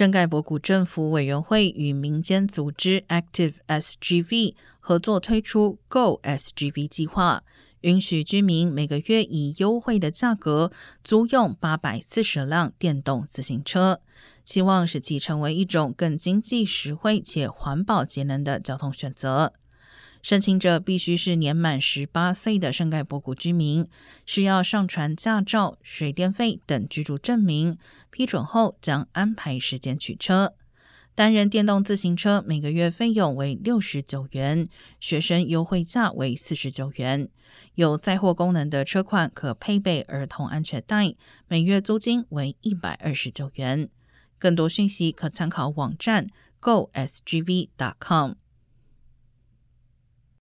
圣盖博谷政府委员会与民间组织 Active SGV 合作推出 Go SGV 计划，允许居民每个月以优惠的价格租用八百四十辆电动自行车，希望使其成为一种更经济实惠且环保节能的交通选择。申请者必须是年满十八岁的圣盖博谷居民，需要上传驾照、水电费等居住证明。批准后将安排时间取车。单人电动自行车每个月费用为六十九元，学生优惠价为四十九元。有载货功能的车款可配备儿童安全带，每月租金为一百二十九元。更多讯息可参考网站 go sgv dot com。